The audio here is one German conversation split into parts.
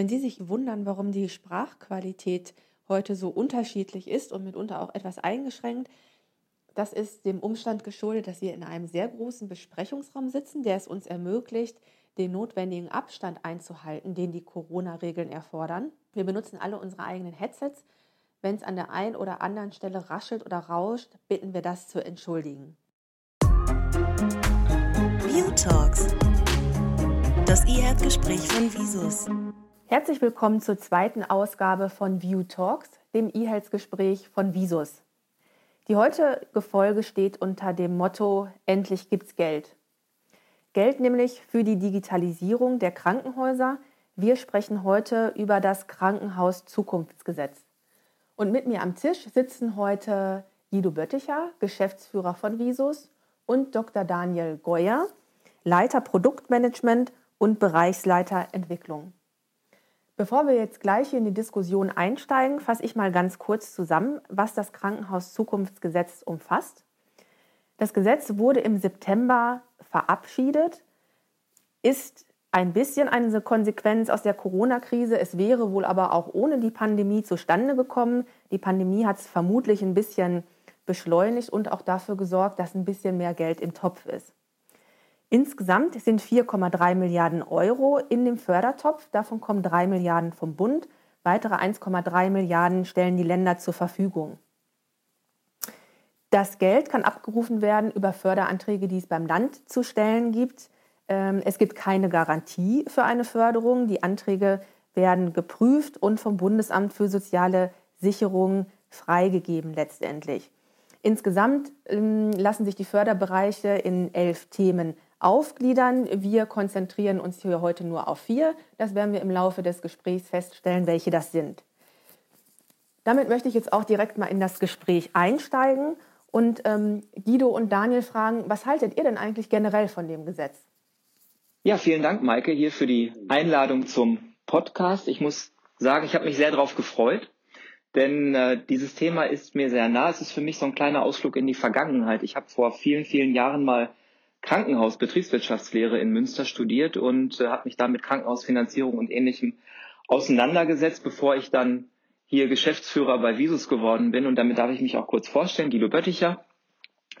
Wenn Sie sich wundern, warum die Sprachqualität heute so unterschiedlich ist und mitunter auch etwas eingeschränkt, das ist dem Umstand geschuldet, dass wir in einem sehr großen Besprechungsraum sitzen, der es uns ermöglicht, den notwendigen Abstand einzuhalten, den die Corona-Regeln erfordern. Wir benutzen alle unsere eigenen Headsets. Wenn es an der einen oder anderen Stelle raschelt oder rauscht, bitten wir das zu entschuldigen. View Talks. Das E-Health-Gespräch von Visus. Herzlich willkommen zur zweiten Ausgabe von View Talks, dem E-Health-Gespräch von Visus. Die heutige Folge steht unter dem Motto Endlich gibt's Geld. Geld nämlich für die Digitalisierung der Krankenhäuser. Wir sprechen heute über das Krankenhaus-Zukunftsgesetz. Und mit mir am Tisch sitzen heute Guido Bötticher, Geschäftsführer von Visus, und Dr. Daniel Geuer, Leiter Produktmanagement und Bereichsleiter Entwicklung. Bevor wir jetzt gleich in die Diskussion einsteigen, fasse ich mal ganz kurz zusammen, was das Krankenhaus-Zukunftsgesetz umfasst. Das Gesetz wurde im September verabschiedet, ist ein bisschen eine Konsequenz aus der Corona-Krise. Es wäre wohl aber auch ohne die Pandemie zustande gekommen. Die Pandemie hat es vermutlich ein bisschen beschleunigt und auch dafür gesorgt, dass ein bisschen mehr Geld im Topf ist. Insgesamt sind 4,3 Milliarden Euro in dem Fördertopf. Davon kommen 3 Milliarden vom Bund. Weitere 1,3 Milliarden stellen die Länder zur Verfügung. Das Geld kann abgerufen werden über Förderanträge, die es beim Land zu stellen gibt. Ähm, es gibt keine Garantie für eine Förderung. Die Anträge werden geprüft und vom Bundesamt für soziale Sicherung freigegeben letztendlich. Insgesamt ähm, lassen sich die Förderbereiche in elf Themen aufgliedern. Wir konzentrieren uns hier heute nur auf vier. Das werden wir im Laufe des Gesprächs feststellen, welche das sind. Damit möchte ich jetzt auch direkt mal in das Gespräch einsteigen und ähm, Guido und Daniel fragen, was haltet ihr denn eigentlich generell von dem Gesetz? Ja, vielen Dank, Maike, hier für die Einladung zum Podcast. Ich muss sagen, ich habe mich sehr darauf gefreut, denn äh, dieses Thema ist mir sehr nah. Es ist für mich so ein kleiner Ausflug in die Vergangenheit. Ich habe vor vielen, vielen Jahren mal Krankenhaus Betriebswirtschaftslehre in Münster studiert und äh, habe mich da mit Krankenhausfinanzierung und ähnlichem auseinandergesetzt, bevor ich dann hier Geschäftsführer bei Visus geworden bin. Und damit darf ich mich auch kurz vorstellen. Guido Bötticher,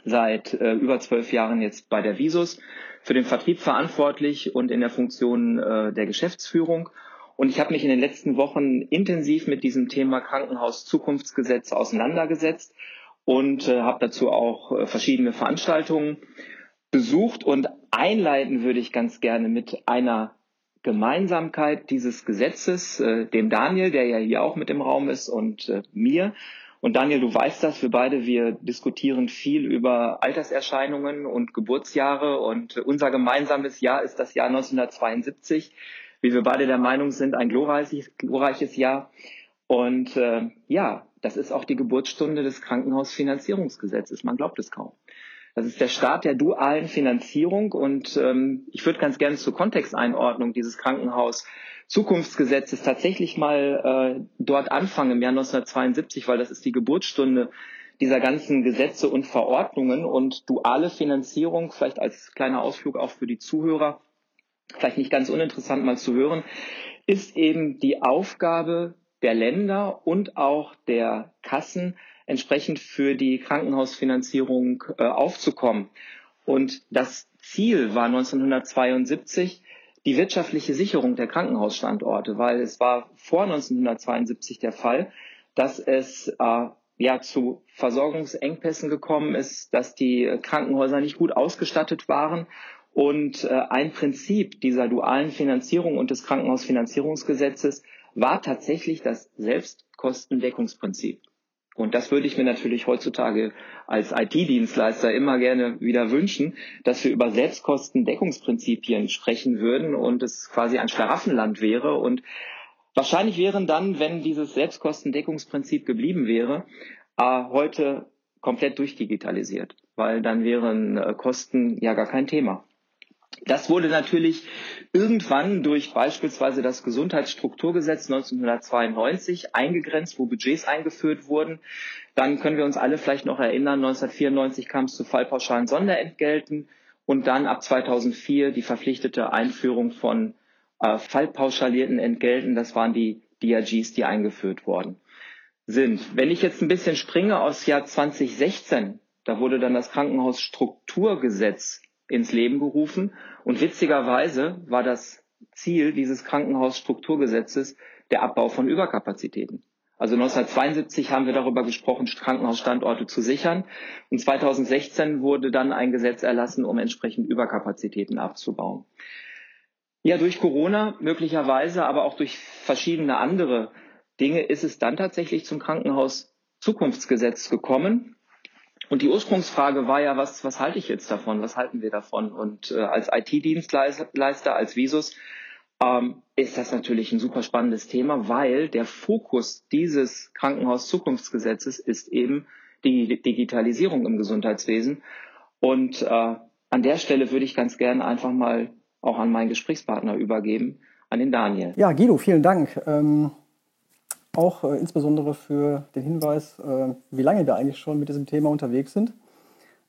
seit äh, über zwölf Jahren jetzt bei der Visus, für den Vertrieb verantwortlich und in der Funktion äh, der Geschäftsführung. Und ich habe mich in den letzten Wochen intensiv mit diesem Thema Krankenhaus Zukunftsgesetz auseinandergesetzt und äh, habe dazu auch äh, verschiedene Veranstaltungen besucht und einleiten würde ich ganz gerne mit einer Gemeinsamkeit dieses Gesetzes, äh, dem Daniel, der ja hier auch mit im Raum ist, und äh, mir. Und Daniel, du weißt das, wir beide, wir diskutieren viel über Alterserscheinungen und Geburtsjahre und unser gemeinsames Jahr ist das Jahr 1972, wie wir beide der Meinung sind, ein glorreiches, glorreiches Jahr. Und äh, ja, das ist auch die Geburtsstunde des Krankenhausfinanzierungsgesetzes. Man glaubt es kaum. Das ist der Start der dualen Finanzierung und ähm, ich würde ganz gerne zur Kontexteinordnung dieses Krankenhaus Zukunftsgesetzes tatsächlich mal äh, dort anfangen im Jahr 1972, weil das ist die Geburtsstunde dieser ganzen Gesetze und Verordnungen und duale Finanzierung, vielleicht als kleiner Ausflug auch für die Zuhörer, vielleicht nicht ganz uninteressant mal zu hören, ist eben die Aufgabe der Länder und auch der Kassen, entsprechend für die Krankenhausfinanzierung äh, aufzukommen. Und das Ziel war 1972 die wirtschaftliche Sicherung der Krankenhausstandorte, weil es war vor 1972 der Fall, dass es äh, ja zu Versorgungsengpässen gekommen ist, dass die Krankenhäuser nicht gut ausgestattet waren und äh, ein Prinzip dieser dualen Finanzierung und des Krankenhausfinanzierungsgesetzes war tatsächlich das Selbstkostendeckungsprinzip. Und das würde ich mir natürlich heutzutage als IT-Dienstleister immer gerne wieder wünschen, dass wir über Selbstkostendeckungsprinzipien sprechen würden und es quasi ein Schlaraffenland wäre. Und wahrscheinlich wären dann, wenn dieses Selbstkostendeckungsprinzip geblieben wäre, äh, heute komplett durchdigitalisiert, weil dann wären äh, Kosten ja gar kein Thema. Das wurde natürlich irgendwann durch beispielsweise das Gesundheitsstrukturgesetz 1992 eingegrenzt, wo Budgets eingeführt wurden. Dann können wir uns alle vielleicht noch erinnern, 1994 kam es zu fallpauschalen Sonderentgelten und dann ab 2004 die verpflichtete Einführung von äh, fallpauschalierten Entgelten. Das waren die DRGs, die eingeführt worden sind. Wenn ich jetzt ein bisschen springe aus Jahr 2016, da wurde dann das Krankenhausstrukturgesetz ins Leben gerufen und witzigerweise war das Ziel dieses Krankenhausstrukturgesetzes der Abbau von Überkapazitäten. Also 1972 haben wir darüber gesprochen, Krankenhausstandorte zu sichern. Und 2016 wurde dann ein Gesetz erlassen, um entsprechend Überkapazitäten abzubauen. Ja, durch Corona möglicherweise, aber auch durch verschiedene andere Dinge ist es dann tatsächlich zum Krankenhaus-Zukunftsgesetz gekommen. Und die Ursprungsfrage war ja, was, was halte ich jetzt davon? Was halten wir davon? Und äh, als IT-Dienstleister, als Visus, ähm, ist das natürlich ein super spannendes Thema, weil der Fokus dieses Krankenhaus-Zukunftsgesetzes ist eben die Digitalisierung im Gesundheitswesen. Und äh, an der Stelle würde ich ganz gerne einfach mal auch an meinen Gesprächspartner übergeben, an den Daniel. Ja, Guido, vielen Dank. Ähm, auch äh, insbesondere für den Hinweis, äh, wie lange wir eigentlich schon mit diesem Thema unterwegs sind.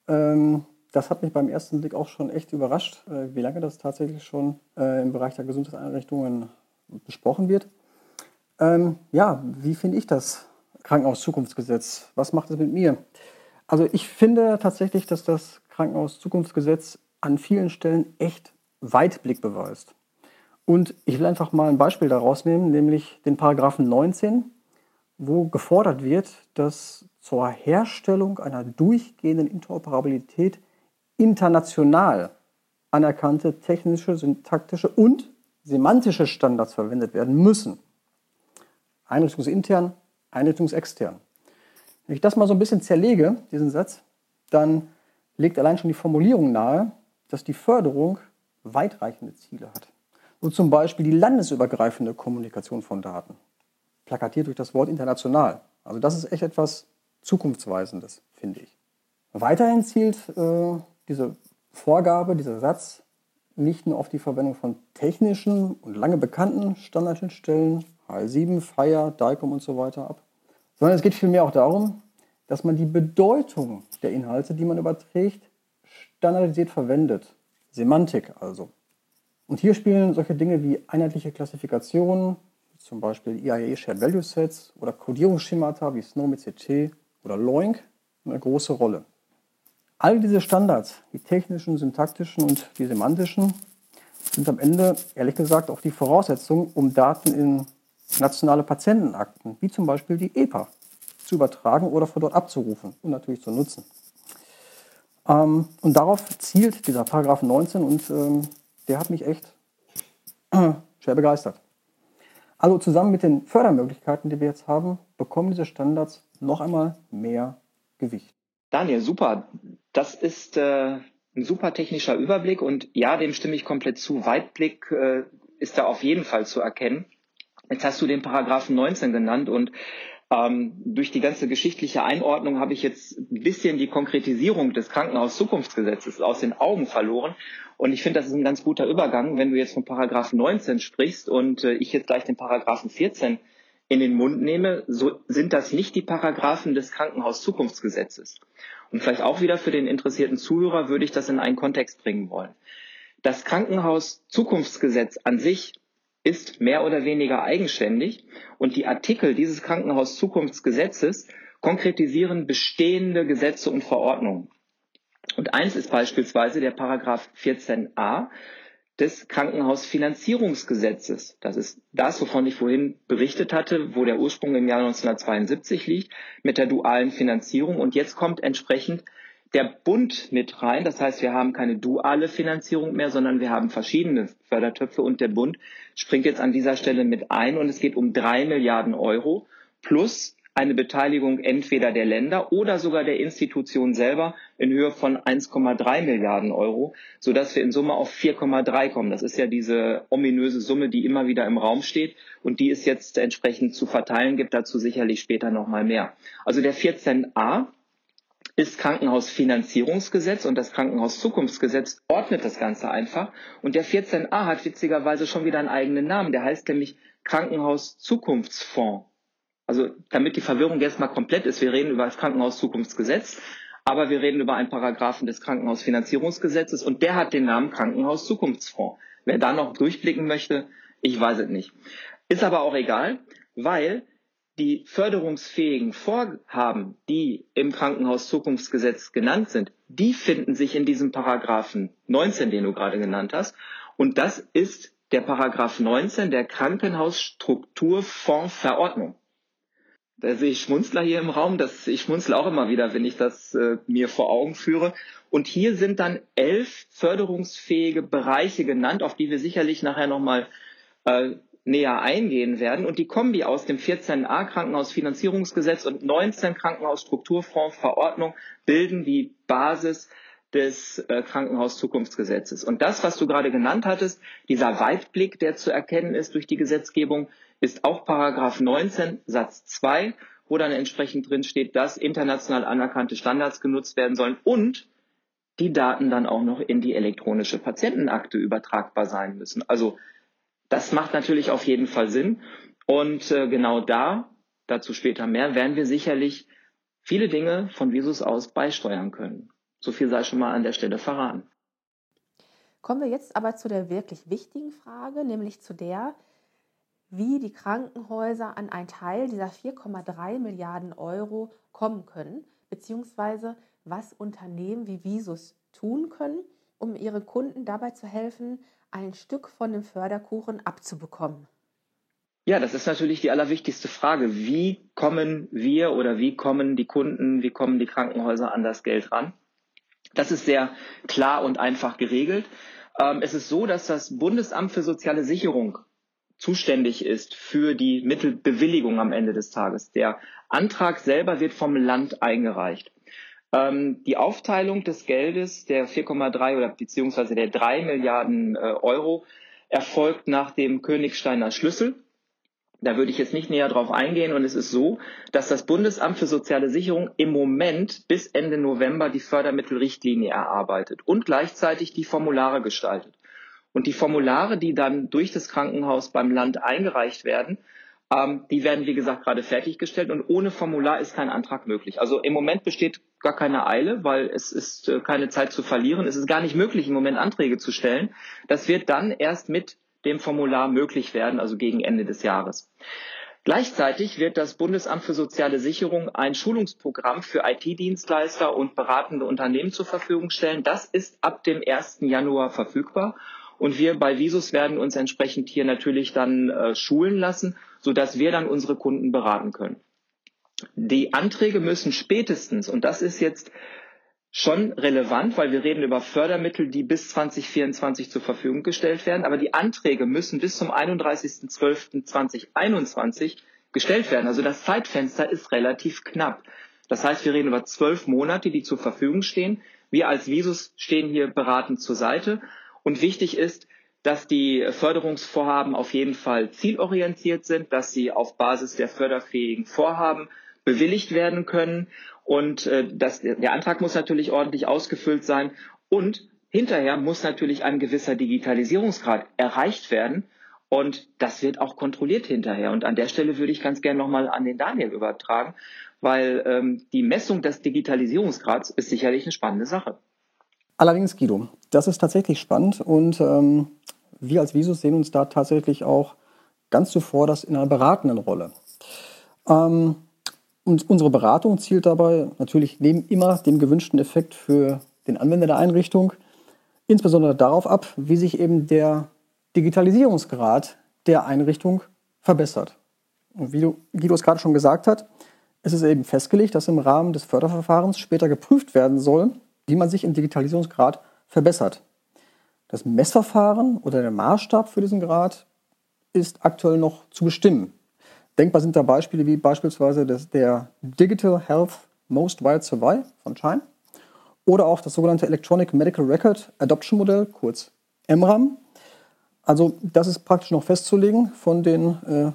Ähm, das hat mich beim ersten Blick auch schon echt überrascht, äh, wie lange das tatsächlich schon äh, im Bereich der Gesundheitseinrichtungen besprochen wird. Ähm, ja, wie finde ich das Krankenhaus-Zukunftsgesetz? Was macht es mit mir? Also ich finde tatsächlich, dass das Krankenhaus-Zukunftsgesetz an vielen Stellen echt Weitblick beweist. Und ich will einfach mal ein Beispiel daraus nehmen, nämlich den Paragraphen 19, wo gefordert wird, dass zur Herstellung einer durchgehenden Interoperabilität international anerkannte technische, syntaktische und semantische Standards verwendet werden müssen. Einrichtungsintern, einrichtungsextern. Wenn ich das mal so ein bisschen zerlege, diesen Satz, dann legt allein schon die Formulierung nahe, dass die Förderung weitreichende Ziele hat. So zum Beispiel die landesübergreifende Kommunikation von Daten, plakatiert durch das Wort international. Also das ist echt etwas Zukunftsweisendes, finde ich. Weiterhin zielt äh, diese Vorgabe, dieser Satz nicht nur auf die Verwendung von technischen und lange bekannten Standardschnittstellen, HL7, FIRE, DICOM und so weiter ab, sondern es geht vielmehr auch darum, dass man die Bedeutung der Inhalte, die man überträgt, standardisiert verwendet. Semantik also. Und hier spielen solche Dinge wie einheitliche Klassifikationen, zum Beispiel IAE Shared Value Sets oder Codierungsschemata wie SNOME-CT oder LOINC, eine große Rolle. All diese Standards, die technischen, syntaktischen und die semantischen, sind am Ende, ehrlich gesagt, auch die Voraussetzung, um Daten in nationale Patientenakten, wie zum Beispiel die EPA, zu übertragen oder von dort abzurufen und natürlich zu nutzen. Ähm, und darauf zielt dieser Paragraph 19 und ähm, der hat mich echt schwer begeistert. Also zusammen mit den Fördermöglichkeiten, die wir jetzt haben, bekommen diese Standards noch einmal mehr Gewicht. Daniel, super. Das ist äh, ein super technischer Überblick und ja, dem stimme ich komplett zu. Weitblick äh, ist da auf jeden Fall zu erkennen. Jetzt hast du den Paragraphen 19 genannt und ähm, durch die ganze geschichtliche Einordnung habe ich jetzt ein bisschen die Konkretisierung des Krankenhaus-Zukunftsgesetzes aus den Augen verloren. Und ich finde, das ist ein ganz guter Übergang, wenn du jetzt von Paragraphen 19 sprichst und äh, ich jetzt gleich den Paragraphen 14 in den Mund nehme, so sind das nicht die Paragraphen des Krankenhaus-Zukunftsgesetzes. Und vielleicht auch wieder für den interessierten Zuhörer würde ich das in einen Kontext bringen wollen. Das Krankenhaus-Zukunftsgesetz an sich ist mehr oder weniger eigenständig und die Artikel dieses Krankenhaus-Zukunftsgesetzes konkretisieren bestehende Gesetze und Verordnungen. Und eins ist beispielsweise der Paragraph 14a, des Krankenhausfinanzierungsgesetzes. Das ist das, wovon ich vorhin berichtet hatte, wo der Ursprung im Jahr 1972 liegt, mit der dualen Finanzierung. Und jetzt kommt entsprechend der Bund mit rein. Das heißt, wir haben keine duale Finanzierung mehr, sondern wir haben verschiedene Fördertöpfe und der Bund springt jetzt an dieser Stelle mit ein und es geht um drei Milliarden Euro plus eine Beteiligung entweder der Länder oder sogar der Institution selber in Höhe von 1,3 Milliarden Euro, sodass wir in Summe auf 4,3 kommen. Das ist ja diese ominöse Summe, die immer wieder im Raum steht und die es jetzt entsprechend zu verteilen gibt. Dazu sicherlich später nochmal mehr. Also der 14a ist Krankenhausfinanzierungsgesetz und das Krankenhauszukunftsgesetz ordnet das Ganze einfach. Und der 14a hat witzigerweise schon wieder einen eigenen Namen. Der heißt nämlich Krankenhauszukunftsfonds. Also damit die Verwirrung jetzt mal komplett ist, wir reden über das Krankenhauszukunftsgesetz, aber wir reden über einen Paragraphen des Krankenhausfinanzierungsgesetzes und der hat den Namen Krankenhauszukunftsfonds. Wer da noch durchblicken möchte, Ich weiß es nicht. Ist aber auch egal, weil die förderungsfähigen Vorhaben, die im Krankenhauszukunftsgesetz genannt sind, die finden sich in diesem Paragraphen 19, den du gerade genannt hast. Und das ist der Paragraph 19 der Krankenhausstrukturfondsverordnung. Da sehe ich Schmunzler hier im Raum. Das, ich schmunzle auch immer wieder, wenn ich das äh, mir vor Augen führe. Und hier sind dann elf förderungsfähige Bereiche genannt, auf die wir sicherlich nachher nochmal äh, näher eingehen werden. Und die Kombi aus dem 14a Krankenhausfinanzierungsgesetz und 19 Krankenhausstrukturfondsverordnung bilden die Basis des äh, Krankenhauszukunftsgesetzes. Und das, was du gerade genannt hattest, dieser Weitblick, der zu erkennen ist durch die Gesetzgebung, ist auch Paragraph 19 Satz 2, wo dann entsprechend drin steht, dass international anerkannte Standards genutzt werden sollen und die Daten dann auch noch in die elektronische Patientenakte übertragbar sein müssen. Also das macht natürlich auf jeden Fall Sinn. Und äh, genau da, dazu später mehr, werden wir sicherlich viele Dinge von Visus aus beisteuern können. So viel sei schon mal an der Stelle verraten. Kommen wir jetzt aber zu der wirklich wichtigen Frage, nämlich zu der, wie die Krankenhäuser an einen Teil dieser 4,3 Milliarden Euro kommen können, beziehungsweise was Unternehmen wie Visus tun können, um ihre Kunden dabei zu helfen, ein Stück von dem Förderkuchen abzubekommen? Ja, das ist natürlich die allerwichtigste Frage. Wie kommen wir oder wie kommen die Kunden, wie kommen die Krankenhäuser an das Geld ran? Das ist sehr klar und einfach geregelt. Ähm, es ist so, dass das Bundesamt für soziale Sicherung zuständig ist für die Mittelbewilligung am Ende des Tages. Der Antrag selber wird vom Land eingereicht. Ähm, die Aufteilung des Geldes der 4,3 oder beziehungsweise der 3 Milliarden äh, Euro erfolgt nach dem Königsteiner Schlüssel. Da würde ich jetzt nicht näher drauf eingehen. Und es ist so, dass das Bundesamt für soziale Sicherung im Moment bis Ende November die Fördermittelrichtlinie erarbeitet und gleichzeitig die Formulare gestaltet. Und die Formulare, die dann durch das Krankenhaus beim Land eingereicht werden, ähm, die werden, wie gesagt, gerade fertiggestellt und ohne Formular ist kein Antrag möglich. Also im Moment besteht gar keine Eile, weil es ist äh, keine Zeit zu verlieren. Es ist gar nicht möglich, im Moment Anträge zu stellen. Das wird dann erst mit dem Formular möglich werden, also gegen Ende des Jahres. Gleichzeitig wird das Bundesamt für soziale Sicherung ein Schulungsprogramm für IT-Dienstleister und beratende Unternehmen zur Verfügung stellen. Das ist ab dem 1. Januar verfügbar. Und wir bei Visus werden uns entsprechend hier natürlich dann äh, schulen lassen, sodass wir dann unsere Kunden beraten können. Die Anträge müssen spätestens, und das ist jetzt schon relevant, weil wir reden über Fördermittel, die bis 2024 zur Verfügung gestellt werden, aber die Anträge müssen bis zum 31.12.2021 gestellt werden. Also das Zeitfenster ist relativ knapp. Das heißt, wir reden über zwölf Monate, die zur Verfügung stehen. Wir als Visus stehen hier beratend zur Seite und wichtig ist, dass die Förderungsvorhaben auf jeden Fall zielorientiert sind, dass sie auf Basis der förderfähigen Vorhaben bewilligt werden können. Und äh, das, der Antrag muss natürlich ordentlich ausgefüllt sein. Und hinterher muss natürlich ein gewisser Digitalisierungsgrad erreicht werden. Und das wird auch kontrolliert hinterher. Und an der Stelle würde ich ganz gerne nochmal an den Daniel übertragen, weil ähm, die Messung des Digitalisierungsgrads ist sicherlich eine spannende Sache. Allerdings, Guido, das ist tatsächlich spannend und ähm, wir als Visus sehen uns da tatsächlich auch ganz zuvorderst in einer beratenden Rolle. Ähm, und unsere Beratung zielt dabei natürlich neben immer dem gewünschten Effekt für den Anwender der Einrichtung insbesondere darauf ab, wie sich eben der Digitalisierungsgrad der Einrichtung verbessert. Und wie Guido es gerade schon gesagt hat, ist es eben festgelegt, dass im Rahmen des Förderverfahrens später geprüft werden soll, wie man sich im Digitalisierungsgrad verbessert. Das Messverfahren oder der Maßstab für diesen Grad ist aktuell noch zu bestimmen. Denkbar sind da Beispiele wie beispielsweise das, der Digital Health Most Wild Survive von Chime oder auch das sogenannte Electronic Medical Record Adoption Modell, kurz MRAM. Also das ist praktisch noch festzulegen von den äh,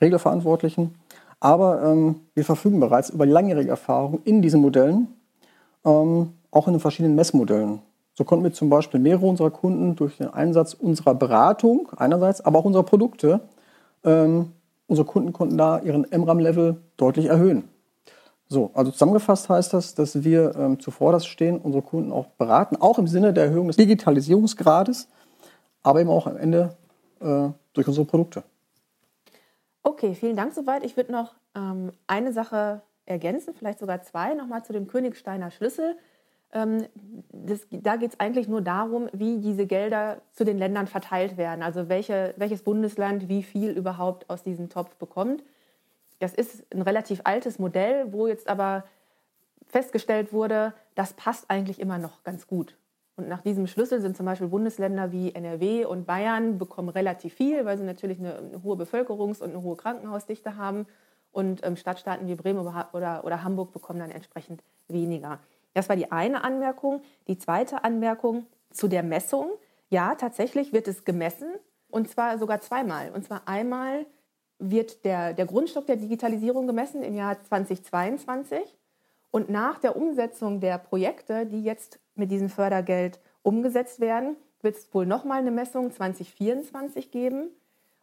Regelverantwortlichen. Aber ähm, wir verfügen bereits über langjährige Erfahrung in diesen Modellen. Ähm, auch in den verschiedenen Messmodellen. So konnten wir zum Beispiel mehrere unserer Kunden durch den Einsatz unserer Beratung einerseits, aber auch unserer Produkte, ähm, unsere Kunden konnten da ihren MRAM-Level deutlich erhöhen. So, also zusammengefasst heißt das, dass wir ähm, zuvorderst stehen, unsere Kunden auch beraten, auch im Sinne der Erhöhung des Digitalisierungsgrades, aber eben auch am Ende äh, durch unsere Produkte. Okay, vielen Dank soweit. Ich würde noch ähm, eine Sache ergänzen, vielleicht sogar zwei, nochmal zu dem Königsteiner Schlüssel. Ähm, das, da geht es eigentlich nur darum, wie diese Gelder zu den Ländern verteilt werden. Also welche, welches Bundesland wie viel überhaupt aus diesem Topf bekommt. Das ist ein relativ altes Modell, wo jetzt aber festgestellt wurde, das passt eigentlich immer noch ganz gut. Und nach diesem Schlüssel sind zum Beispiel Bundesländer wie NRW und Bayern bekommen relativ viel, weil sie natürlich eine, eine hohe Bevölkerungs- und eine hohe Krankenhausdichte haben. Und ähm, Stadtstaaten wie Bremen oder, oder Hamburg bekommen dann entsprechend weniger. Das war die eine Anmerkung. Die zweite Anmerkung zu der Messung. Ja, tatsächlich wird es gemessen und zwar sogar zweimal. Und zwar einmal wird der, der Grundstock der Digitalisierung gemessen im Jahr 2022 und nach der Umsetzung der Projekte, die jetzt mit diesem Fördergeld umgesetzt werden, wird es wohl nochmal eine Messung 2024 geben.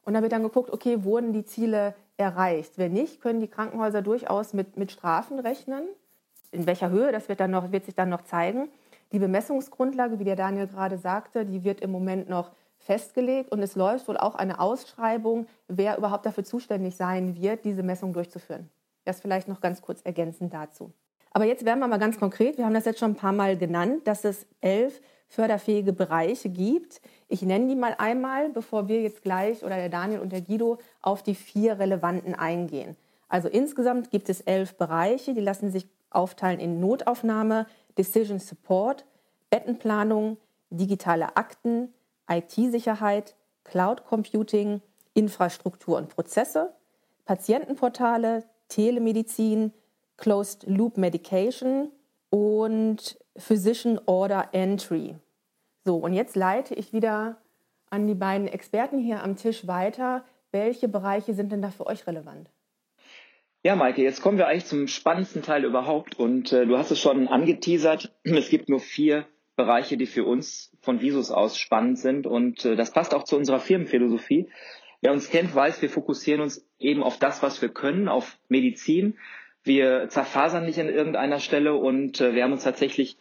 Und da wird dann geguckt, okay, wurden die Ziele erreicht? Wenn nicht, können die Krankenhäuser durchaus mit, mit Strafen rechnen. In welcher Höhe, das wird, dann noch, wird sich dann noch zeigen. Die Bemessungsgrundlage, wie der Daniel gerade sagte, die wird im Moment noch festgelegt und es läuft wohl auch eine Ausschreibung, wer überhaupt dafür zuständig sein wird, diese Messung durchzuführen. Das vielleicht noch ganz kurz ergänzend dazu. Aber jetzt werden wir mal ganz konkret. Wir haben das jetzt schon ein paar Mal genannt, dass es elf förderfähige Bereiche gibt. Ich nenne die mal einmal, bevor wir jetzt gleich oder der Daniel und der Guido auf die vier relevanten eingehen. Also insgesamt gibt es elf Bereiche, die lassen sich aufteilen in Notaufnahme, Decision Support, Bettenplanung, digitale Akten, IT-Sicherheit, Cloud Computing, Infrastruktur und Prozesse, Patientenportale, Telemedizin, Closed Loop Medication und Physician Order Entry. So, und jetzt leite ich wieder an die beiden Experten hier am Tisch weiter. Welche Bereiche sind denn da für euch relevant? Ja, Maike, jetzt kommen wir eigentlich zum spannendsten Teil überhaupt. Und äh, du hast es schon angeteasert. Es gibt nur vier Bereiche, die für uns von Visus aus spannend sind. Und äh, das passt auch zu unserer Firmenphilosophie. Wer uns kennt, weiß, wir fokussieren uns eben auf das, was wir können, auf Medizin. Wir zerfasern nicht an irgendeiner Stelle und äh, wir haben uns tatsächlich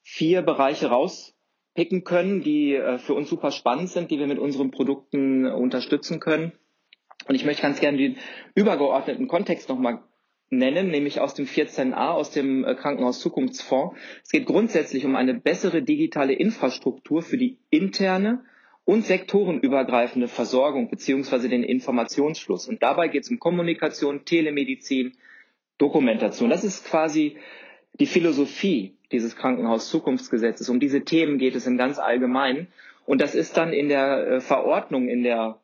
vier Bereiche rauspicken können, die äh, für uns super spannend sind, die wir mit unseren Produkten unterstützen können. Und ich möchte ganz gerne den übergeordneten Kontext nochmal nennen, nämlich aus dem 14a, aus dem äh, Krankenhaus Zukunftsfonds. Es geht grundsätzlich um eine bessere digitale Infrastruktur für die interne und sektorenübergreifende Versorgung beziehungsweise den Informationsfluss. Und dabei geht es um Kommunikation, Telemedizin, Dokumentation. Das ist quasi die Philosophie dieses Krankenhaus-Zukunftsgesetzes. Um diese Themen geht es im ganz Allgemeinen. Und das ist dann in der äh, Verordnung, in der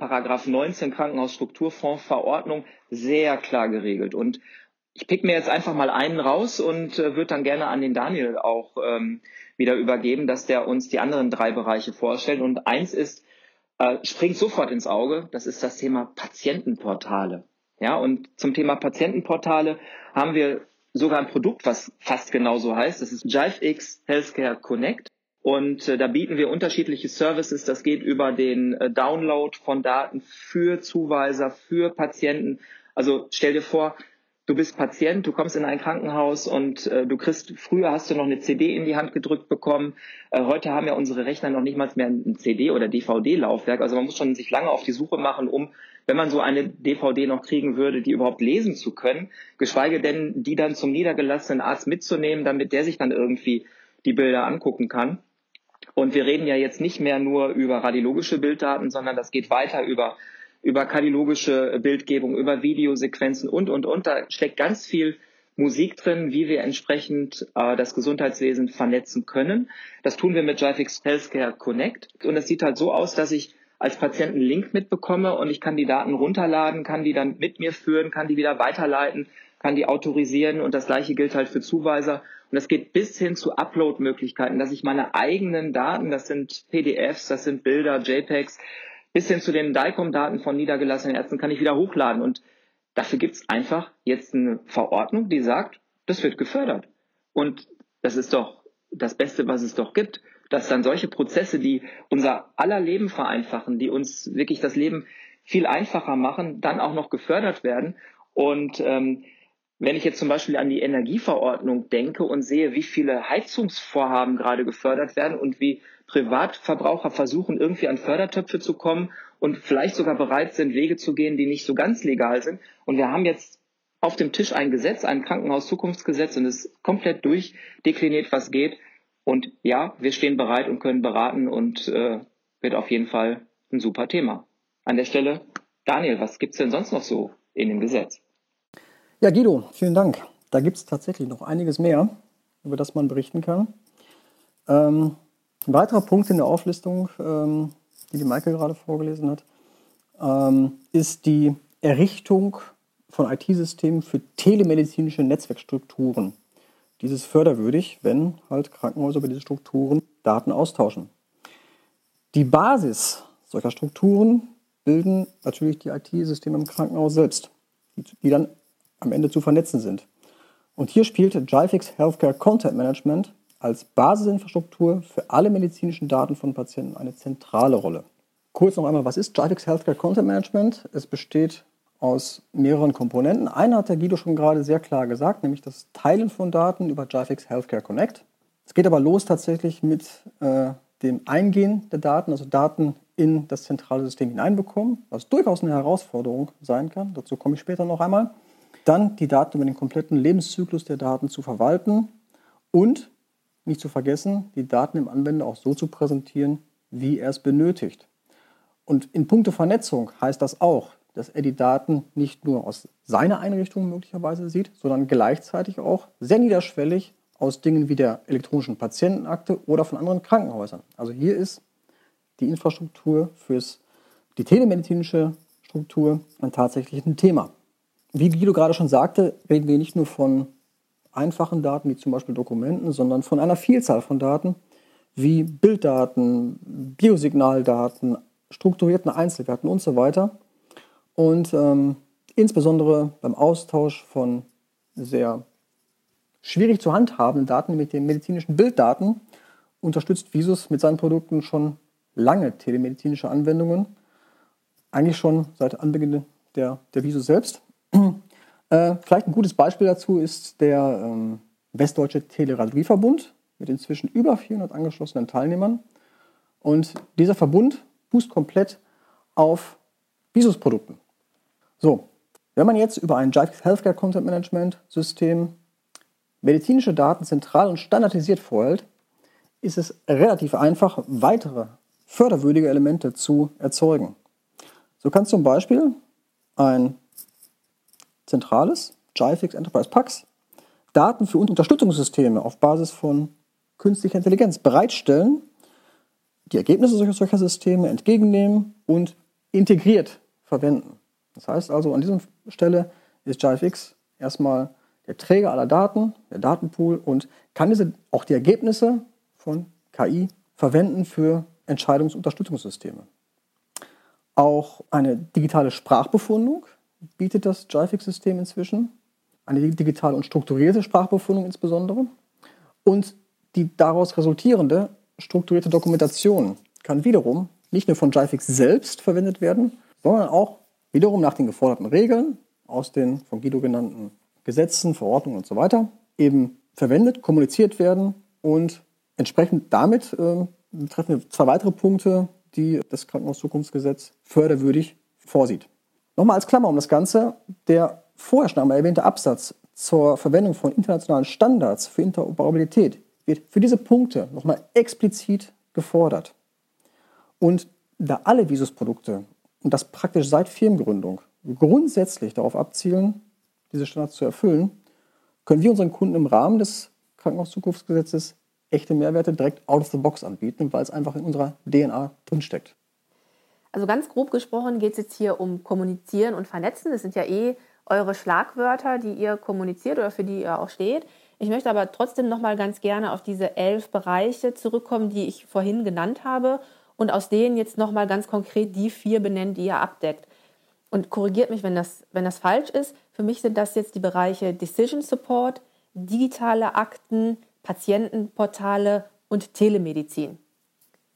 Paragraph 19 Krankenhausstrukturfonds Verordnung sehr klar geregelt. Und ich pick mir jetzt einfach mal einen raus und äh, würde dann gerne an den Daniel auch ähm, wieder übergeben, dass der uns die anderen drei Bereiche vorstellt. Und eins ist, äh, springt sofort ins Auge, das ist das Thema Patientenportale. Ja, und zum Thema Patientenportale haben wir sogar ein Produkt, was fast genauso heißt. Das ist JiveX Healthcare Connect. Und äh, da bieten wir unterschiedliche Services. Das geht über den äh, Download von Daten für Zuweiser, für Patienten. Also stell dir vor, du bist Patient, du kommst in ein Krankenhaus und äh, du kriegst, früher hast du noch eine CD in die Hand gedrückt bekommen. Äh, heute haben ja unsere Rechner noch nicht mal mehr ein CD- oder DVD-Laufwerk. Also man muss schon sich lange auf die Suche machen, um wenn man so eine DVD noch kriegen würde, die überhaupt lesen zu können, geschweige denn die dann zum niedergelassenen Arzt mitzunehmen, damit der sich dann irgendwie die Bilder angucken kann. Und wir reden ja jetzt nicht mehr nur über radiologische Bilddaten, sondern das geht weiter über, über kardiologische Bildgebung, über Videosequenzen und, und, und. Da steckt ganz viel Musik drin, wie wir entsprechend äh, das Gesundheitswesen vernetzen können. Das tun wir mit Jifix Healthcare Connect. Und es sieht halt so aus, dass ich als Patient einen Link mitbekomme und ich kann die Daten runterladen, kann die dann mit mir führen, kann die wieder weiterleiten, kann die autorisieren und das gleiche gilt halt für Zuweiser. Und das geht bis hin zu Upload-Möglichkeiten, dass ich meine eigenen Daten, das sind PDFs, das sind Bilder, JPEGs, bis hin zu den DICOM-Daten von niedergelassenen Ärzten kann ich wieder hochladen. Und dafür gibt's einfach jetzt eine Verordnung, die sagt, das wird gefördert. Und das ist doch das Beste, was es doch gibt dass dann solche Prozesse, die unser aller Leben vereinfachen, die uns wirklich das Leben viel einfacher machen, dann auch noch gefördert werden. Und ähm, wenn ich jetzt zum Beispiel an die Energieverordnung denke und sehe, wie viele Heizungsvorhaben gerade gefördert werden und wie Privatverbraucher versuchen, irgendwie an Fördertöpfe zu kommen und vielleicht sogar bereit sind, Wege zu gehen, die nicht so ganz legal sind. Und wir haben jetzt auf dem Tisch ein Gesetz, ein Krankenhauszukunftsgesetz und es ist komplett durchdekliniert, was geht. Und ja, wir stehen bereit und können beraten und äh, wird auf jeden Fall ein super Thema. An der Stelle, Daniel, was gibt's denn sonst noch so in dem Gesetz? Ja, Guido, vielen Dank. Da gibt es tatsächlich noch einiges mehr, über das man berichten kann. Ähm, ein weiterer Punkt in der Auflistung, ähm, die die Michael gerade vorgelesen hat, ähm, ist die Errichtung von IT-Systemen für telemedizinische Netzwerkstrukturen. Dies ist förderwürdig, wenn halt Krankenhäuser über diese Strukturen Daten austauschen. Die Basis solcher Strukturen bilden natürlich die IT-Systeme im Krankenhaus selbst, die dann am Ende zu vernetzen sind. Und hier spielt Jifix Healthcare Content Management als Basisinfrastruktur für alle medizinischen Daten von Patienten eine zentrale Rolle. Kurz noch einmal, was ist Jifix Healthcare Content Management? Es besteht aus mehreren Komponenten. Eine hat der Guido schon gerade sehr klar gesagt, nämlich das Teilen von Daten über Jifix Healthcare Connect. Es geht aber los tatsächlich mit äh, dem Eingehen der Daten, also Daten in das zentrale System hineinbekommen, was durchaus eine Herausforderung sein kann. Dazu komme ich später noch einmal. Dann die Daten über den kompletten Lebenszyklus der Daten zu verwalten und nicht zu vergessen, die Daten im Anwender auch so zu präsentieren, wie er es benötigt. Und in puncto Vernetzung heißt das auch, dass er die Daten nicht nur aus seiner Einrichtung möglicherweise sieht, sondern gleichzeitig auch sehr niederschwellig aus Dingen wie der elektronischen Patientenakte oder von anderen Krankenhäusern. Also hier ist die Infrastruktur fürs die telemedizinische Struktur ein tatsächliches Thema wie Guido gerade schon sagte, reden wir nicht nur von einfachen Daten, wie zum Beispiel Dokumenten, sondern von einer Vielzahl von Daten, wie Bilddaten, Biosignaldaten, strukturierten Einzelwerten und so weiter. Und ähm, insbesondere beim Austausch von sehr schwierig zu handhabenden Daten mit den medizinischen Bilddaten unterstützt Visus mit seinen Produkten schon lange telemedizinische Anwendungen. Eigentlich schon seit Anbeginn der, der Visus selbst. Äh, vielleicht ein gutes Beispiel dazu ist der ähm, Westdeutsche Teleradiologieverbund mit inzwischen über 400 angeschlossenen Teilnehmern. Und dieser Verbund fußt komplett auf Visus-Produkten. So, wenn man jetzt über ein Jive Healthcare Content Management System medizinische Daten zentral und standardisiert vorhält, ist es relativ einfach, weitere förderwürdige Elemente zu erzeugen. So kann zum Beispiel ein zentrales, JFix Enterprise PAX, Daten für Unterstützungssysteme auf Basis von künstlicher Intelligenz bereitstellen, die Ergebnisse solcher, solcher Systeme entgegennehmen und integriert verwenden. Das heißt also, an dieser Stelle ist JFX erstmal der Träger aller Daten, der Datenpool und kann diese, auch die Ergebnisse von KI verwenden für Entscheidungsunterstützungssysteme. Auch eine digitale Sprachbefundung bietet das JIFIX-System inzwischen. Eine digitale und strukturierte Sprachbefundung insbesondere. Und die daraus resultierende strukturierte Dokumentation kann wiederum nicht nur von JIFIX selbst verwendet werden, sondern auch wiederum nach den geforderten Regeln aus den von Guido genannten Gesetzen, Verordnungen und so weiter eben verwendet, kommuniziert werden und entsprechend damit äh, betreffen wir zwei weitere Punkte, die das Krankenhauszukunftsgesetz förderwürdig vorsieht. Nochmal als Klammer um das Ganze, der vorher schon einmal erwähnte Absatz zur Verwendung von internationalen Standards für Interoperabilität wird für diese Punkte nochmal explizit gefordert. Und da alle Visus-Produkte, und das praktisch seit Firmengründung, grundsätzlich darauf abzielen, diese Standards zu erfüllen, können wir unseren Kunden im Rahmen des Krankenhauszukunftsgesetzes echte Mehrwerte direkt out of the box anbieten, weil es einfach in unserer DNA drinsteckt. Also ganz grob gesprochen geht es jetzt hier um Kommunizieren und Vernetzen. Das sind ja eh eure Schlagwörter, die ihr kommuniziert oder für die ihr auch steht. Ich möchte aber trotzdem noch mal ganz gerne auf diese elf Bereiche zurückkommen, die ich vorhin genannt habe und aus denen jetzt noch mal ganz konkret die vier benennen, die ihr abdeckt. Und korrigiert mich, wenn das, wenn das falsch ist. Für mich sind das jetzt die Bereiche Decision Support, digitale Akten, Patientenportale und Telemedizin.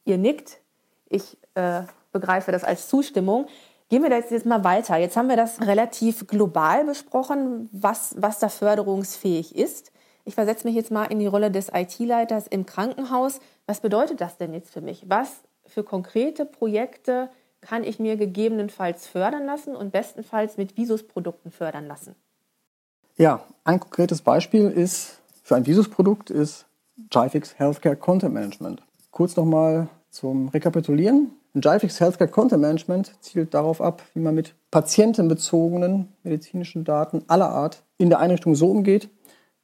Ihr nickt. Ich äh, begreife das als Zustimmung. Gehen wir da jetzt mal weiter. Jetzt haben wir das relativ global besprochen, was, was da förderungsfähig ist. Ich versetze mich jetzt mal in die Rolle des IT-Leiters im Krankenhaus. Was bedeutet das denn jetzt für mich? Was für konkrete Projekte kann ich mir gegebenenfalls fördern lassen und bestenfalls mit Visus-Produkten fördern lassen? Ja, ein konkretes Beispiel ist für ein Visus-Produkt ist Jifix Healthcare Content Management. Kurz nochmal zum Rekapitulieren. Jifix Healthcare Content Management zielt darauf ab, wie man mit patientenbezogenen medizinischen Daten aller Art in der Einrichtung so umgeht,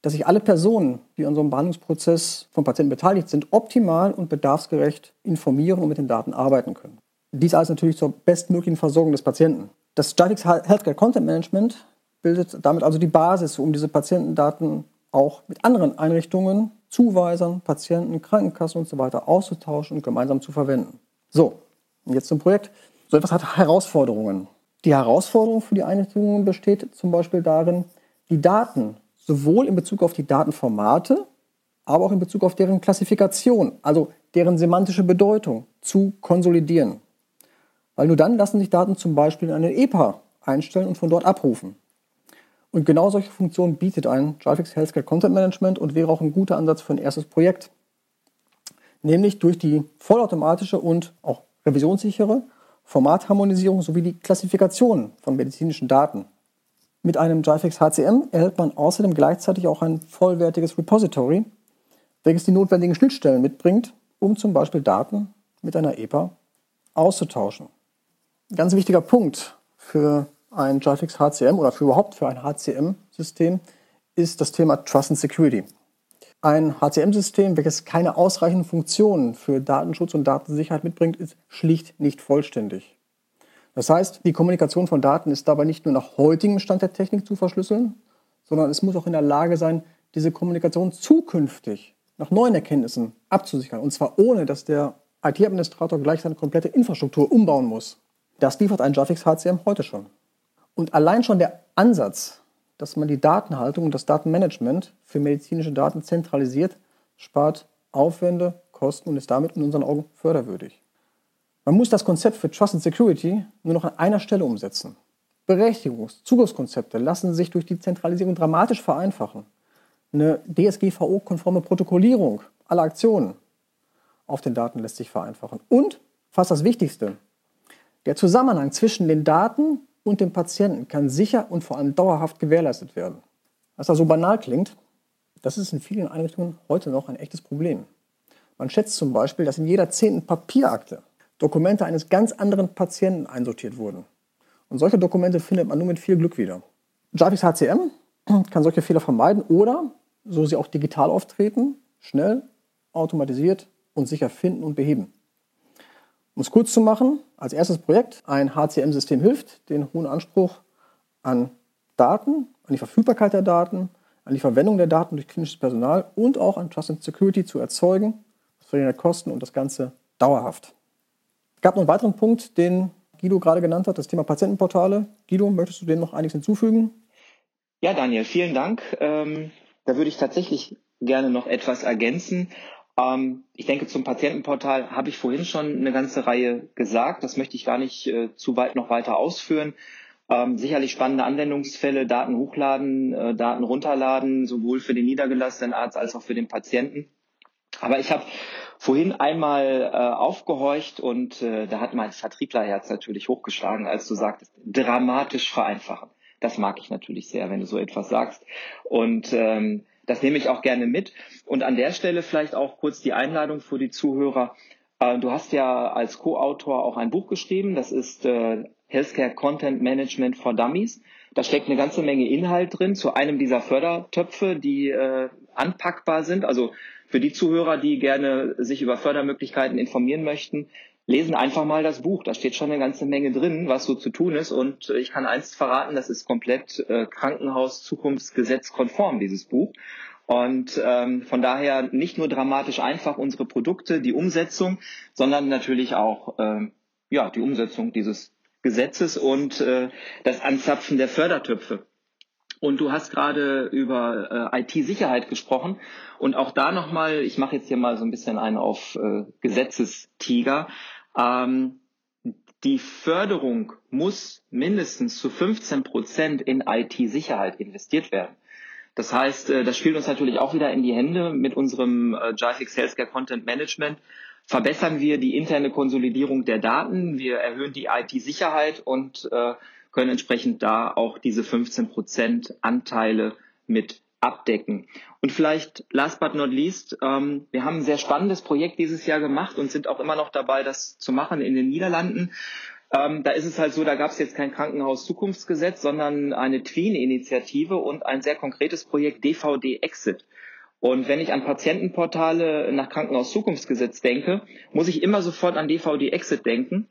dass sich alle Personen, die an einem Behandlungsprozess vom Patienten beteiligt sind, optimal und bedarfsgerecht informieren und mit den Daten arbeiten können. Dies alles natürlich zur bestmöglichen Versorgung des Patienten. Das Jifix Healthcare Content Management bildet damit also die Basis, um diese Patientendaten auch mit anderen Einrichtungen, Zuweisern, Patienten, Krankenkassen und so auszutauschen und gemeinsam zu verwenden. So, jetzt zum Projekt. So etwas hat Herausforderungen. Die Herausforderung für die Einrichtungen besteht zum Beispiel darin, die Daten sowohl in Bezug auf die Datenformate, aber auch in Bezug auf deren Klassifikation, also deren semantische Bedeutung, zu konsolidieren. Weil nur dann lassen sich Daten zum Beispiel in eine EPA einstellen und von dort abrufen. Und genau solche Funktionen bietet ein Traffic Healthcare Content Management und wäre auch ein guter Ansatz für ein erstes Projekt. Nämlich durch die vollautomatische und auch revisionssichere Formatharmonisierung sowie die Klassifikation von medizinischen Daten. Mit einem JFX HCM erhält man außerdem gleichzeitig auch ein vollwertiges Repository, welches die notwendigen Schnittstellen mitbringt, um zum Beispiel Daten mit einer EPA auszutauschen. Ein ganz wichtiger Punkt für ein JFX HCM oder für überhaupt für ein HCM-System ist das Thema Trust and Security. Ein HCM-System, welches keine ausreichenden Funktionen für Datenschutz und Datensicherheit mitbringt, ist schlicht nicht vollständig. Das heißt, die Kommunikation von Daten ist dabei nicht nur nach heutigem Stand der Technik zu verschlüsseln, sondern es muss auch in der Lage sein, diese Kommunikation zukünftig nach neuen Erkenntnissen abzusichern. Und zwar ohne, dass der IT-Administrator gleich seine komplette Infrastruktur umbauen muss. Das liefert ein JAFIX HCM heute schon. Und allein schon der Ansatz, dass man die Datenhaltung und das Datenmanagement für medizinische Daten zentralisiert, spart Aufwände, Kosten und ist damit in unseren Augen förderwürdig. Man muss das Konzept für Trust and Security nur noch an einer Stelle umsetzen. Berechtigungs-, Zugriffskonzepte lassen sich durch die Zentralisierung dramatisch vereinfachen. Eine DSGVO-konforme Protokollierung aller Aktionen auf den Daten lässt sich vereinfachen. Und, fast das Wichtigste, der Zusammenhang zwischen den Daten und dem Patienten kann sicher und vor allem dauerhaft gewährleistet werden. Was da so banal klingt, das ist in vielen Einrichtungen heute noch ein echtes Problem. Man schätzt zum Beispiel, dass in jeder zehnten Papierakte Dokumente eines ganz anderen Patienten einsortiert wurden. Und solche Dokumente findet man nur mit viel Glück wieder. JAVIX HCM kann solche Fehler vermeiden oder, so sie auch digital auftreten, schnell, automatisiert und sicher finden und beheben. Um es kurz zu machen, als erstes Projekt, ein HCM-System hilft, den hohen Anspruch an Daten, an die Verfügbarkeit der Daten, an die Verwendung der Daten durch klinisches Personal und auch an Trust and Security zu erzeugen, das verringert Kosten und das Ganze dauerhaft. Es gab noch einen weiteren Punkt, den Guido gerade genannt hat, das Thema Patientenportale. Guido, möchtest du dem noch einiges hinzufügen? Ja, Daniel, vielen Dank. Ähm, da würde ich tatsächlich gerne noch etwas ergänzen. Ähm, ich denke, zum Patientenportal habe ich vorhin schon eine ganze Reihe gesagt. Das möchte ich gar nicht äh, zu weit noch weiter ausführen. Ähm, sicherlich spannende Anwendungsfälle, Daten hochladen, äh, Daten runterladen, sowohl für den niedergelassenen Arzt als auch für den Patienten. Aber ich habe vorhin einmal äh, aufgehorcht und äh, da hat mein Vertrieblerherz natürlich hochgeschlagen, als du sagtest, dramatisch vereinfachen. Das mag ich natürlich sehr, wenn du so etwas sagst. Und ähm, das nehme ich auch gerne mit. Und an der Stelle vielleicht auch kurz die Einladung für die Zuhörer. Äh, du hast ja als Co-Autor auch ein Buch geschrieben. Das ist äh, Healthcare Content Management for Dummies. Da steckt eine ganze Menge Inhalt drin zu einem dieser Fördertöpfe, die äh, anpackbar sind. Also für die Zuhörer, die gerne sich über Fördermöglichkeiten informieren möchten, lesen einfach mal das Buch. Da steht schon eine ganze Menge drin, was so zu tun ist. Und ich kann eins verraten, das ist komplett äh, Krankenhaus-Zukunftsgesetz konform, dieses Buch. Und ähm, von daher nicht nur dramatisch einfach unsere Produkte, die Umsetzung, sondern natürlich auch äh, ja, die Umsetzung dieses Gesetzes und äh, das Anzapfen der Fördertöpfe. Und du hast gerade über äh, IT-Sicherheit gesprochen. Und auch da nochmal, ich mache jetzt hier mal so ein bisschen einen auf äh, Gesetzestiger. Ähm, die Förderung muss mindestens zu 15 Prozent in IT-Sicherheit investiert werden. Das heißt, äh, das spielt uns natürlich auch wieder in die Hände mit unserem äh, JFX Healthcare Content Management. Verbessern wir die interne Konsolidierung der Daten, wir erhöhen die IT-Sicherheit und äh, können entsprechend da auch diese 15 Prozent Anteile mit abdecken. Und vielleicht last but not least, ähm, wir haben ein sehr spannendes Projekt dieses Jahr gemacht und sind auch immer noch dabei, das zu machen in den Niederlanden. Ähm, da ist es halt so, da gab es jetzt kein Krankenhaus-Zukunftsgesetz, sondern eine Tween-Initiative und ein sehr konkretes Projekt DVD Exit. Und wenn ich an Patientenportale nach Krankenhaus-Zukunftsgesetz denke, muss ich immer sofort an DVD Exit denken.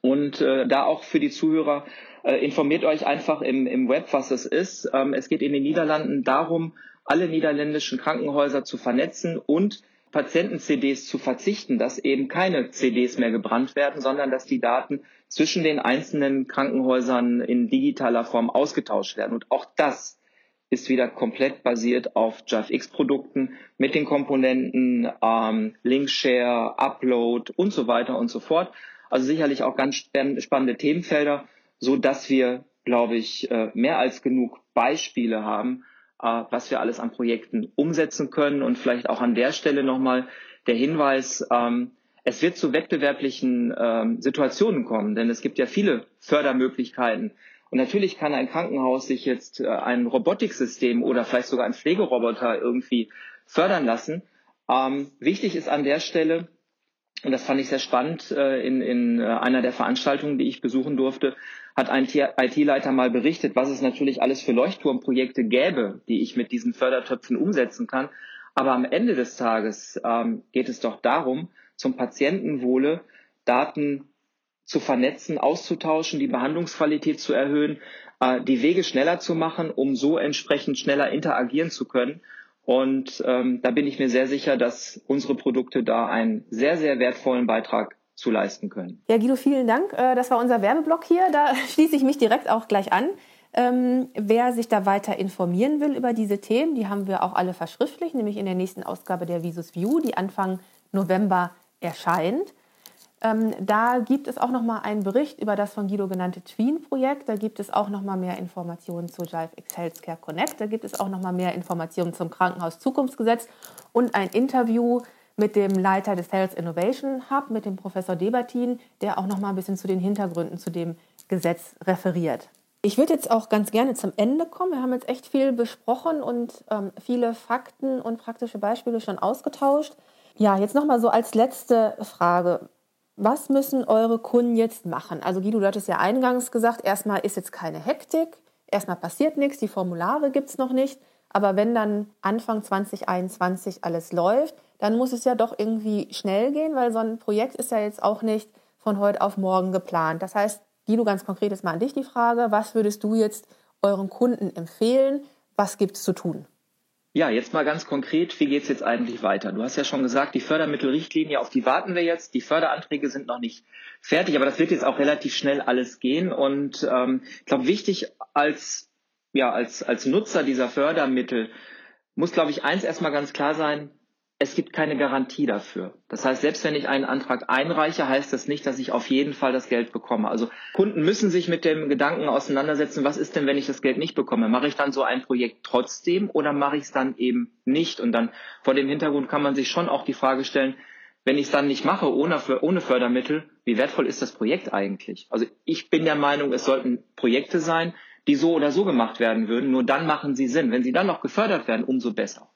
Und äh, da auch für die Zuhörer, äh, informiert euch einfach im, im Web, was es ist. Ähm, es geht in den Niederlanden darum, alle niederländischen Krankenhäuser zu vernetzen und Patienten-CDs zu verzichten, dass eben keine CDs mehr gebrannt werden, sondern dass die Daten zwischen den einzelnen Krankenhäusern in digitaler Form ausgetauscht werden. Und auch das ist wieder komplett basiert auf JavaFX-Produkten mit den Komponenten ähm, Linkshare, Upload und so weiter und so fort. Also sicherlich auch ganz spannende Themenfelder, so dass wir, glaube ich, äh, mehr als genug Beispiele haben, äh, was wir alles an Projekten umsetzen können. Und vielleicht auch an der Stelle nochmal der Hinweis, ähm, es wird zu wettbewerblichen ähm, Situationen kommen, denn es gibt ja viele Fördermöglichkeiten. Und natürlich kann ein Krankenhaus sich jetzt äh, ein Robotiksystem oder vielleicht sogar ein Pflegeroboter irgendwie fördern lassen. Ähm, wichtig ist an der Stelle, und das fand ich sehr spannend äh, in, in äh, einer der Veranstaltungen, die ich besuchen durfte, hat ein IT-Leiter mal berichtet, was es natürlich alles für Leuchtturmprojekte gäbe, die ich mit diesen Fördertöpfen umsetzen kann. Aber am Ende des Tages ähm, geht es doch darum, zum Patientenwohle Daten zu vernetzen, auszutauschen, die Behandlungsqualität zu erhöhen, äh, die Wege schneller zu machen, um so entsprechend schneller interagieren zu können. Und ähm, da bin ich mir sehr sicher, dass unsere Produkte da einen sehr, sehr wertvollen Beitrag zu leisten können. Ja, Guido, vielen Dank. Äh, das war unser Werbeblock hier. Da schließe ich mich direkt auch gleich an. Ähm, wer sich da weiter informieren will über diese Themen, die haben wir auch alle verschriftlich, nämlich in der nächsten Ausgabe der Visus View, die Anfang November erscheint. Ähm, da gibt es auch noch mal einen Bericht über das von Guido genannte Tween-Projekt. Da gibt es auch noch mal mehr Informationen zu JiveX Healthcare Connect. Da gibt es auch noch mal mehr Informationen zum Krankenhaus Zukunftsgesetz und ein Interview mit dem Leiter des Health Innovation Hub, mit dem Professor Debertin, der auch noch mal ein bisschen zu den Hintergründen zu dem Gesetz referiert. Ich würde jetzt auch ganz gerne zum Ende kommen. Wir haben jetzt echt viel besprochen und ähm, viele Fakten und praktische Beispiele schon ausgetauscht. Ja, jetzt noch mal so als letzte Frage. Was müssen eure Kunden jetzt machen? Also Guido, du hattest ja eingangs gesagt, erstmal ist jetzt keine Hektik, erstmal passiert nichts, die Formulare gibt es noch nicht. Aber wenn dann Anfang 2021 alles läuft, dann muss es ja doch irgendwie schnell gehen, weil so ein Projekt ist ja jetzt auch nicht von heute auf morgen geplant. Das heißt, Guido, ganz konkret ist mal an dich die Frage, was würdest du jetzt euren Kunden empfehlen? Was gibt es zu tun? Ja, jetzt mal ganz konkret, wie geht es jetzt eigentlich weiter? Du hast ja schon gesagt, die Fördermittelrichtlinie, auf die warten wir jetzt. Die Förderanträge sind noch nicht fertig, aber das wird jetzt auch relativ schnell alles gehen. Und ähm, ich glaube, wichtig als, ja, als, als Nutzer dieser Fördermittel muss, glaube ich, eins erstmal ganz klar sein, es gibt keine Garantie dafür. Das heißt, selbst wenn ich einen Antrag einreiche, heißt das nicht, dass ich auf jeden Fall das Geld bekomme. Also Kunden müssen sich mit dem Gedanken auseinandersetzen, was ist denn, wenn ich das Geld nicht bekomme? Mache ich dann so ein Projekt trotzdem oder mache ich es dann eben nicht? Und dann vor dem Hintergrund kann man sich schon auch die Frage stellen, wenn ich es dann nicht mache ohne, ohne Fördermittel, wie wertvoll ist das Projekt eigentlich? Also ich bin der Meinung, es sollten Projekte sein, die so oder so gemacht werden würden. Nur dann machen sie Sinn. Wenn sie dann noch gefördert werden, umso besser.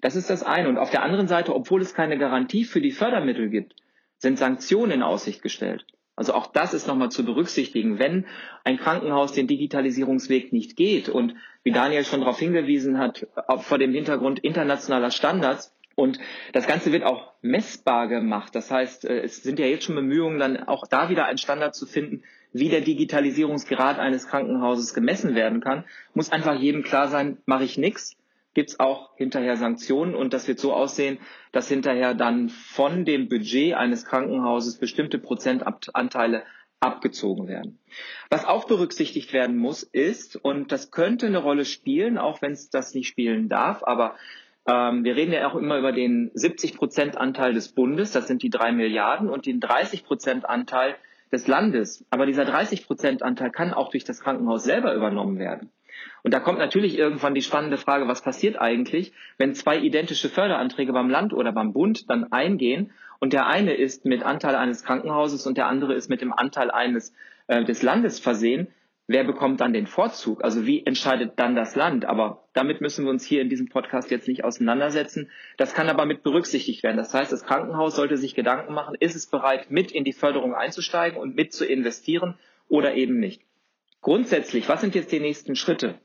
Das ist das eine. Und auf der anderen Seite, obwohl es keine Garantie für die Fördermittel gibt, sind Sanktionen in Aussicht gestellt. Also auch das ist nochmal zu berücksichtigen. Wenn ein Krankenhaus den Digitalisierungsweg nicht geht und wie Daniel schon darauf hingewiesen hat, vor dem Hintergrund internationaler Standards, und das Ganze wird auch messbar gemacht. Das heißt, äh, es sind ja jetzt schon Bemühungen, dann auch da wieder einen Standard zu finden, wie der Digitalisierungsgrad eines Krankenhauses gemessen werden kann. Muss einfach jedem klar sein, mache ich nichts, gibt es auch hinterher Sanktionen und das wird so aussehen, dass hinterher dann von dem Budget eines Krankenhauses bestimmte Prozentanteile abgezogen werden. Was auch berücksichtigt werden muss, ist, und das könnte eine Rolle spielen, auch wenn es das nicht spielen darf, aber ähm, wir reden ja auch immer über den 70 Prozent Anteil des Bundes, das sind die drei Milliarden, und den 30 Prozent Anteil des Landes. Aber dieser 30 Prozent Anteil kann auch durch das Krankenhaus selber übernommen werden. Und da kommt natürlich irgendwann die spannende Frage, was passiert eigentlich, wenn zwei identische Förderanträge beim Land oder beim Bund dann eingehen und der eine ist mit Anteil eines Krankenhauses und der andere ist mit dem Anteil eines äh, des Landes versehen, wer bekommt dann den Vorzug? Also wie entscheidet dann das Land? Aber damit müssen wir uns hier in diesem Podcast jetzt nicht auseinandersetzen. Das kann aber mit berücksichtigt werden. Das heißt, das Krankenhaus sollte sich Gedanken machen, ist es bereit, mit in die Förderung einzusteigen und mit zu investieren oder eben nicht. Grundsätzlich, was sind jetzt die nächsten Schritte?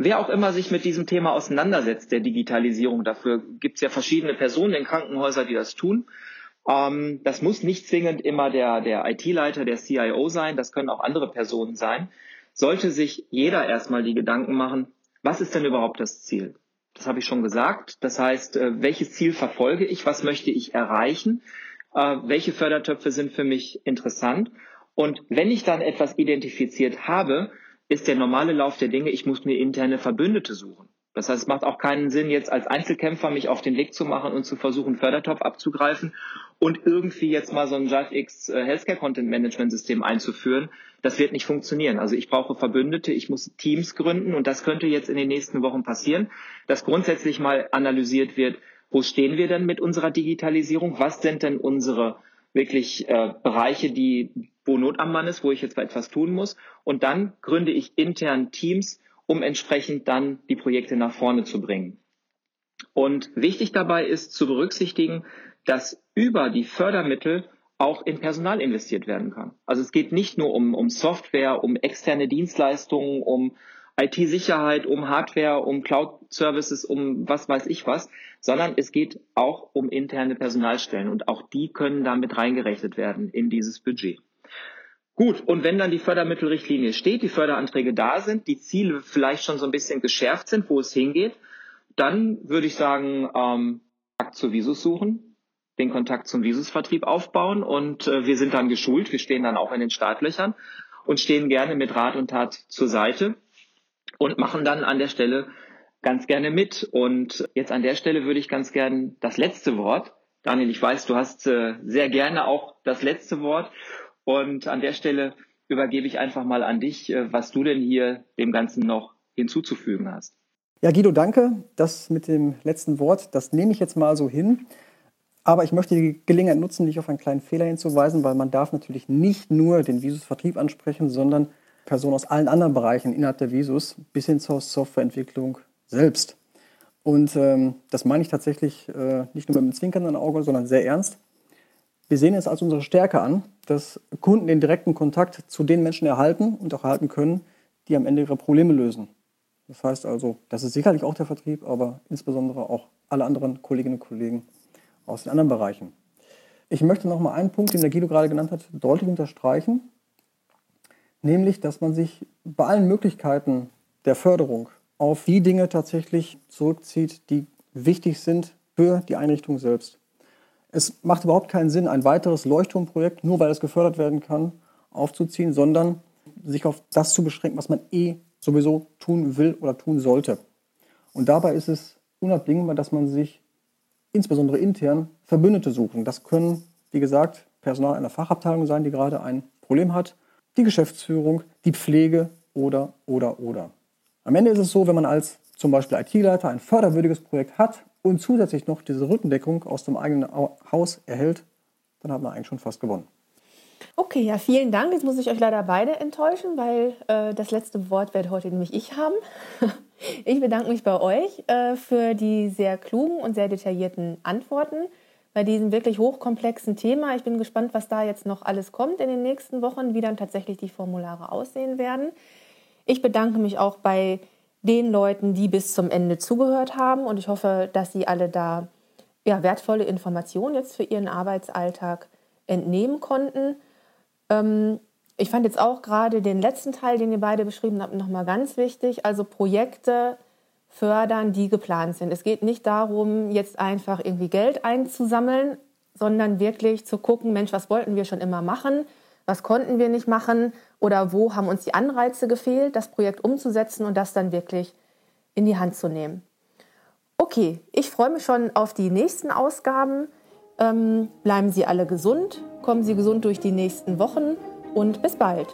Wer auch immer sich mit diesem Thema auseinandersetzt, der Digitalisierung, dafür gibt es ja verschiedene Personen in Krankenhäusern, die das tun. Ähm, das muss nicht zwingend immer der, der IT-Leiter, der CIO sein, das können auch andere Personen sein. Sollte sich jeder erstmal die Gedanken machen, was ist denn überhaupt das Ziel? Das habe ich schon gesagt. Das heißt, äh, welches Ziel verfolge ich? Was möchte ich erreichen? Äh, welche Fördertöpfe sind für mich interessant? Und wenn ich dann etwas identifiziert habe, ist der normale Lauf der Dinge, ich muss mir interne Verbündete suchen. Das heißt, es macht auch keinen Sinn, jetzt als Einzelkämpfer mich auf den Weg zu machen und zu versuchen, Fördertopf abzugreifen und irgendwie jetzt mal so ein JiveX äh, Healthcare Content Management System einzuführen. Das wird nicht funktionieren. Also ich brauche Verbündete, ich muss Teams gründen und das könnte jetzt in den nächsten Wochen passieren, dass grundsätzlich mal analysiert wird, wo stehen wir denn mit unserer Digitalisierung? Was sind denn unsere wirklich äh, Bereiche, die, wo Not am Mann ist, wo ich jetzt etwas tun muss? Und dann gründe ich intern Teams, um entsprechend dann die Projekte nach vorne zu bringen. Und wichtig dabei ist zu berücksichtigen, dass über die Fördermittel auch in Personal investiert werden kann. Also es geht nicht nur um, um Software, um externe Dienstleistungen, um IT-Sicherheit, um Hardware, um Cloud-Services, um was weiß ich was, sondern es geht auch um interne Personalstellen und auch die können damit reingerechnet werden in dieses Budget. Gut, und wenn dann die Fördermittelrichtlinie steht, die Förderanträge da sind, die Ziele vielleicht schon so ein bisschen geschärft sind, wo es hingeht, dann würde ich sagen, ähm, Kontakt zu Visus suchen, den Kontakt zum Visusvertrieb aufbauen und äh, wir sind dann geschult, wir stehen dann auch in den Startlöchern und stehen gerne mit Rat und Tat zur Seite und machen dann an der Stelle ganz gerne mit. Und jetzt an der Stelle würde ich ganz gern das letzte Wort. Daniel, ich weiß, du hast äh, sehr gerne auch das letzte Wort und an der Stelle übergebe ich einfach mal an dich, äh, was du denn hier dem Ganzen noch hinzuzufügen hast. Ja, Guido, danke. Das mit dem letzten Wort, das nehme ich jetzt mal so hin. Aber ich möchte die Gelegenheit nutzen, dich auf einen kleinen Fehler hinzuweisen, weil man darf natürlich nicht nur den Visus-Vertrieb ansprechen, sondern Personen aus allen anderen Bereichen innerhalb der Visus bis hin zur Softwareentwicklung selbst. Und ähm, das meine ich tatsächlich äh, nicht nur mit einem zwinkernden Auge, sondern sehr ernst. Wir sehen es als unsere Stärke an, dass Kunden den direkten Kontakt zu den Menschen erhalten und auch erhalten können, die am Ende ihre Probleme lösen. Das heißt also, das ist sicherlich auch der Vertrieb, aber insbesondere auch alle anderen Kolleginnen und Kollegen aus den anderen Bereichen. Ich möchte noch mal einen Punkt, den der Guido gerade genannt hat, deutlich unterstreichen, nämlich, dass man sich bei allen Möglichkeiten der Förderung auf die Dinge tatsächlich zurückzieht, die wichtig sind für die Einrichtung selbst. Es macht überhaupt keinen Sinn, ein weiteres Leuchtturmprojekt, nur weil es gefördert werden kann, aufzuziehen, sondern sich auf das zu beschränken, was man eh sowieso tun will oder tun sollte. Und dabei ist es unabdingbar, dass man sich insbesondere intern Verbündete suchen. Das können, wie gesagt, Personal einer Fachabteilung sein, die gerade ein Problem hat, die Geschäftsführung, die Pflege oder, oder, oder. Am Ende ist es so, wenn man als zum Beispiel IT-Leiter ein förderwürdiges Projekt hat und zusätzlich noch diese Rückendeckung aus dem eigenen Haus erhält, dann hat man eigentlich schon fast gewonnen. Okay, ja, vielen Dank. Jetzt muss ich euch leider beide enttäuschen, weil äh, das letzte Wort werde heute nämlich ich haben. ich bedanke mich bei euch äh, für die sehr klugen und sehr detaillierten Antworten bei diesem wirklich hochkomplexen Thema. Ich bin gespannt, was da jetzt noch alles kommt in den nächsten Wochen, wie dann tatsächlich die Formulare aussehen werden. Ich bedanke mich auch bei den Leuten, die bis zum Ende zugehört haben. Und ich hoffe, dass Sie alle da ja, wertvolle Informationen jetzt für Ihren Arbeitsalltag entnehmen konnten. Ähm, ich fand jetzt auch gerade den letzten Teil, den ihr beide beschrieben habt, nochmal ganz wichtig. Also Projekte fördern, die geplant sind. Es geht nicht darum, jetzt einfach irgendwie Geld einzusammeln, sondern wirklich zu gucken, Mensch, was wollten wir schon immer machen? Was konnten wir nicht machen? oder wo haben uns die Anreize gefehlt, das Projekt umzusetzen und das dann wirklich in die Hand zu nehmen. Okay, ich freue mich schon auf die nächsten Ausgaben. Ähm, bleiben Sie alle gesund, kommen Sie gesund durch die nächsten Wochen und bis bald.